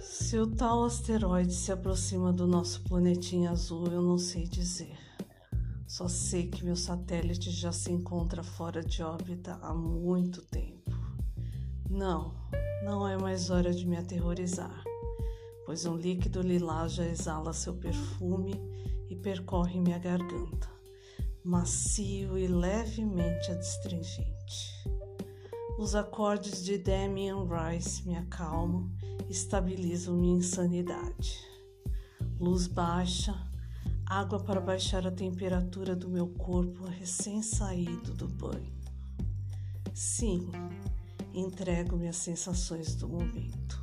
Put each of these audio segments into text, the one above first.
Se o tal asteroide se aproxima do nosso planetinha azul, eu não sei dizer. Só sei que meu satélite já se encontra fora de órbita há muito tempo. Não, não é mais hora de me aterrorizar, pois um líquido lilás já exala seu perfume e percorre minha garganta, macio e levemente adstringente. Os acordes de Damien Rice me acalmam estabilizam minha insanidade. Luz baixa, água para baixar a temperatura do meu corpo recém-saído do banho. Sim, entrego minhas sensações do momento.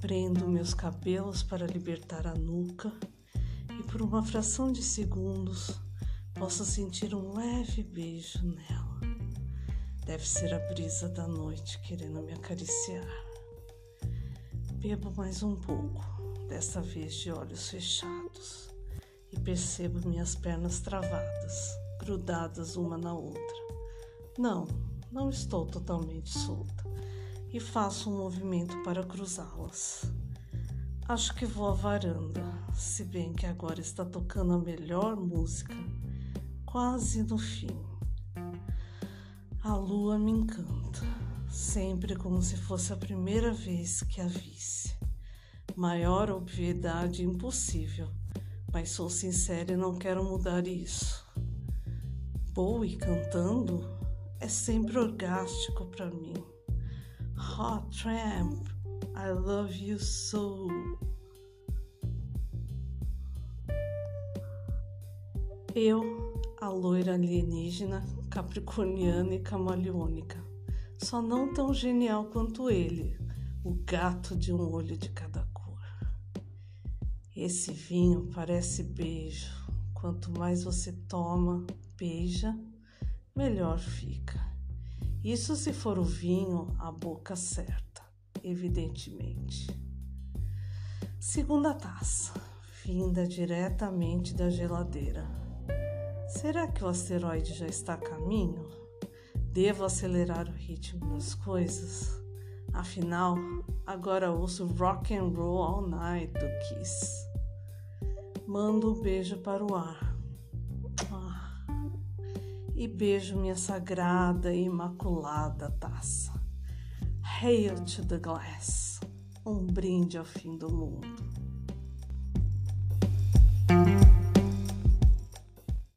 Prendo meus cabelos para libertar a nuca e por uma fração de segundos posso sentir um leve beijo nela. Deve ser a brisa da noite querendo me acariciar. Bebo mais um pouco, desta vez de olhos fechados, e percebo minhas pernas travadas, grudadas uma na outra. Não, não estou totalmente solta e faço um movimento para cruzá-las. Acho que vou à varanda, se bem que agora está tocando a melhor música, quase no fim. A lua me encanta, sempre como se fosse a primeira vez que a visse. Maior obviedade impossível, mas sou sincera e não quero mudar isso. Bowie cantando é sempre orgástico para mim. Hot Tramp, I love you so. Eu, a loira alienígena, capricorniana e camaleônica, só não tão genial quanto ele, o gato de um olho de cada cor. Esse vinho parece beijo. Quanto mais você toma, beija, melhor fica. Isso se for o vinho, a boca certa, evidentemente. Segunda taça, vinda diretamente da geladeira Será que o asteroide já está a caminho? Devo acelerar o ritmo das coisas? Afinal, agora ouço rock and roll all night do Kiss. Mando um beijo para o ar. Ah, e beijo minha sagrada e imaculada taça. Hail to the glass. Um brinde ao fim do mundo.